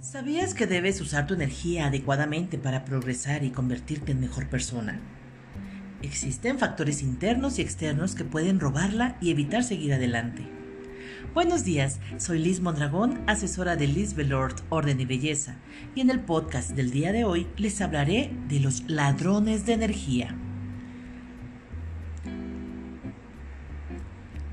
¿Sabías que debes usar tu energía adecuadamente para progresar y convertirte en mejor persona? Existen factores internos y externos que pueden robarla y evitar seguir adelante. Buenos días, soy Liz Mondragón, asesora de Liz Velord Orden y Belleza, y en el podcast del día de hoy les hablaré de los ladrones de energía.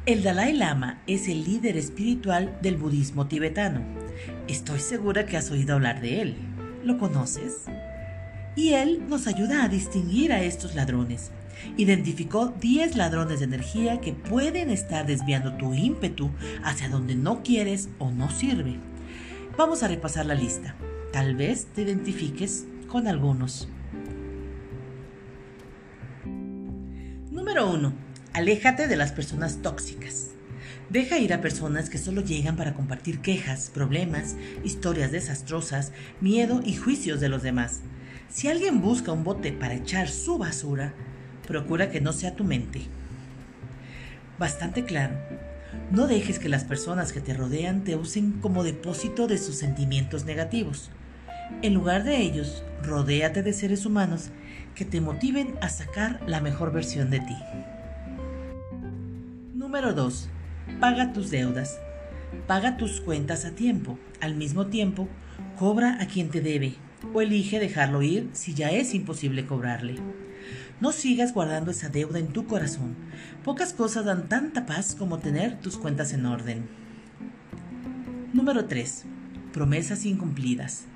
El Dalai Lama es el líder espiritual del budismo tibetano. Estoy segura que has oído hablar de él. ¿Lo conoces? Y él nos ayuda a distinguir a estos ladrones. Identificó 10 ladrones de energía que pueden estar desviando tu ímpetu hacia donde no quieres o no sirve. Vamos a repasar la lista. Tal vez te identifiques con algunos. Número 1 Aléjate de las personas tóxicas. Deja ir a personas que solo llegan para compartir quejas, problemas, historias desastrosas, miedo y juicios de los demás. Si alguien busca un bote para echar su basura, procura que no sea tu mente. Bastante claro. No dejes que las personas que te rodean te usen como depósito de sus sentimientos negativos. En lugar de ellos, rodéate de seres humanos que te motiven a sacar la mejor versión de ti. Número 2. Paga tus deudas. Paga tus cuentas a tiempo. Al mismo tiempo, cobra a quien te debe o elige dejarlo ir si ya es imposible cobrarle. No sigas guardando esa deuda en tu corazón. Pocas cosas dan tanta paz como tener tus cuentas en orden. Número 3. Promesas incumplidas.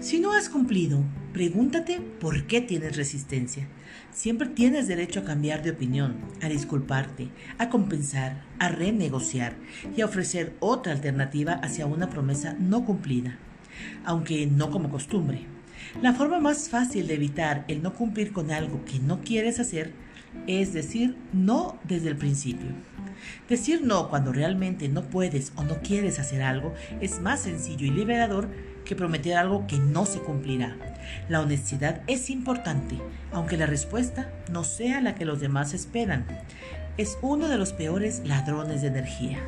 Si no has cumplido, pregúntate por qué tienes resistencia. Siempre tienes derecho a cambiar de opinión, a disculparte, a compensar, a renegociar y a ofrecer otra alternativa hacia una promesa no cumplida, aunque no como costumbre. La forma más fácil de evitar el no cumplir con algo que no quieres hacer es decir no desde el principio. Decir no cuando realmente no puedes o no quieres hacer algo es más sencillo y liberador que prometer algo que no se cumplirá. La honestidad es importante, aunque la respuesta no sea la que los demás esperan. Es uno de los peores ladrones de energía.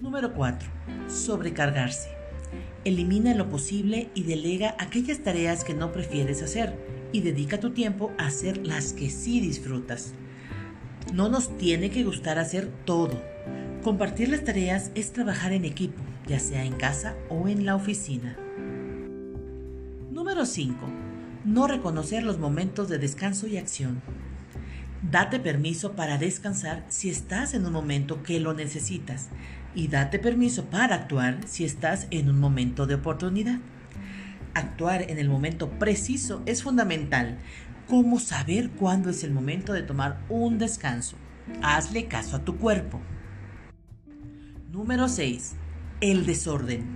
Número 4. Sobrecargarse. Elimina lo posible y delega aquellas tareas que no prefieres hacer y dedica tu tiempo a hacer las que sí disfrutas. No nos tiene que gustar hacer todo. Compartir las tareas es trabajar en equipo ya sea en casa o en la oficina. Número 5. No reconocer los momentos de descanso y acción. Date permiso para descansar si estás en un momento que lo necesitas y date permiso para actuar si estás en un momento de oportunidad. Actuar en el momento preciso es fundamental, como saber cuándo es el momento de tomar un descanso. Hazle caso a tu cuerpo. Número 6 el desorden.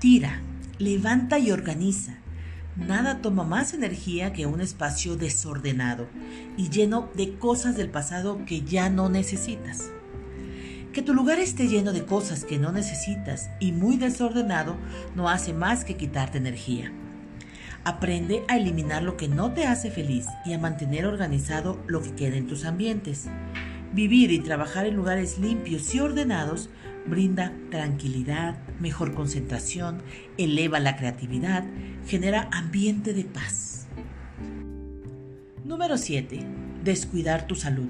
Tira, levanta y organiza. Nada toma más energía que un espacio desordenado y lleno de cosas del pasado que ya no necesitas. Que tu lugar esté lleno de cosas que no necesitas y muy desordenado no hace más que quitarte energía. Aprende a eliminar lo que no te hace feliz y a mantener organizado lo que queda en tus ambientes. Vivir y trabajar en lugares limpios y ordenados brinda tranquilidad, mejor concentración, eleva la creatividad, genera ambiente de paz. Número 7. Descuidar tu salud.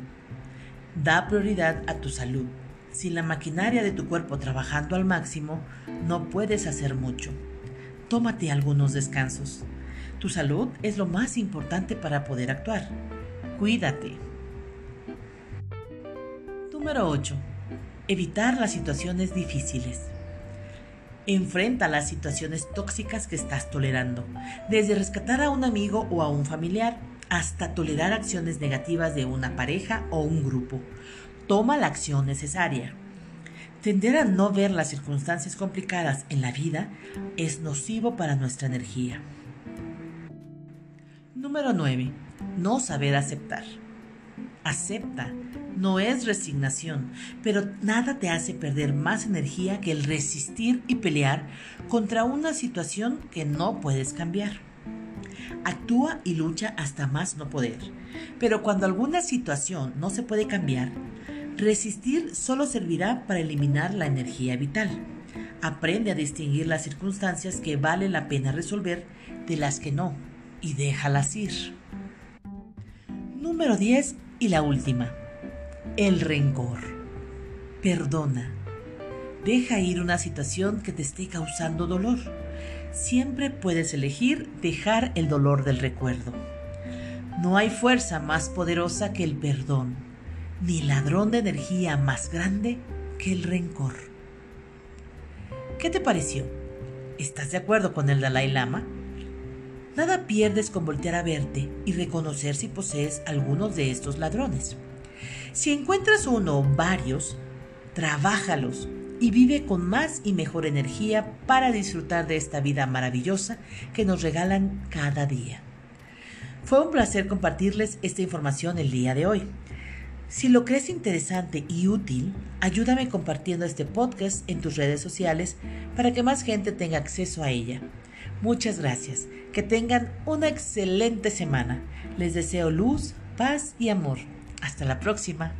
Da prioridad a tu salud. Sin la maquinaria de tu cuerpo trabajando al máximo, no puedes hacer mucho. Tómate algunos descansos. Tu salud es lo más importante para poder actuar. Cuídate. Número 8 Evitar las situaciones difíciles. Enfrenta las situaciones tóxicas que estás tolerando, desde rescatar a un amigo o a un familiar hasta tolerar acciones negativas de una pareja o un grupo. Toma la acción necesaria. Tender a no ver las circunstancias complicadas en la vida es nocivo para nuestra energía. Número 9. No saber aceptar. Acepta no es resignación, pero nada te hace perder más energía que el resistir y pelear contra una situación que no puedes cambiar. Actúa y lucha hasta más no poder, pero cuando alguna situación no se puede cambiar, resistir solo servirá para eliminar la energía vital. Aprende a distinguir las circunstancias que vale la pena resolver de las que no y déjalas ir. Número 10 y la última. El rencor. Perdona. Deja ir una situación que te esté causando dolor. Siempre puedes elegir dejar el dolor del recuerdo. No hay fuerza más poderosa que el perdón, ni ladrón de energía más grande que el rencor. ¿Qué te pareció? ¿Estás de acuerdo con el Dalai Lama? Nada pierdes con voltear a verte y reconocer si posees algunos de estos ladrones. Si encuentras uno o varios, trabájalos y vive con más y mejor energía para disfrutar de esta vida maravillosa que nos regalan cada día. Fue un placer compartirles esta información el día de hoy. Si lo crees interesante y útil, ayúdame compartiendo este podcast en tus redes sociales para que más gente tenga acceso a ella. Muchas gracias. Que tengan una excelente semana. Les deseo luz, paz y amor. Hasta la próxima.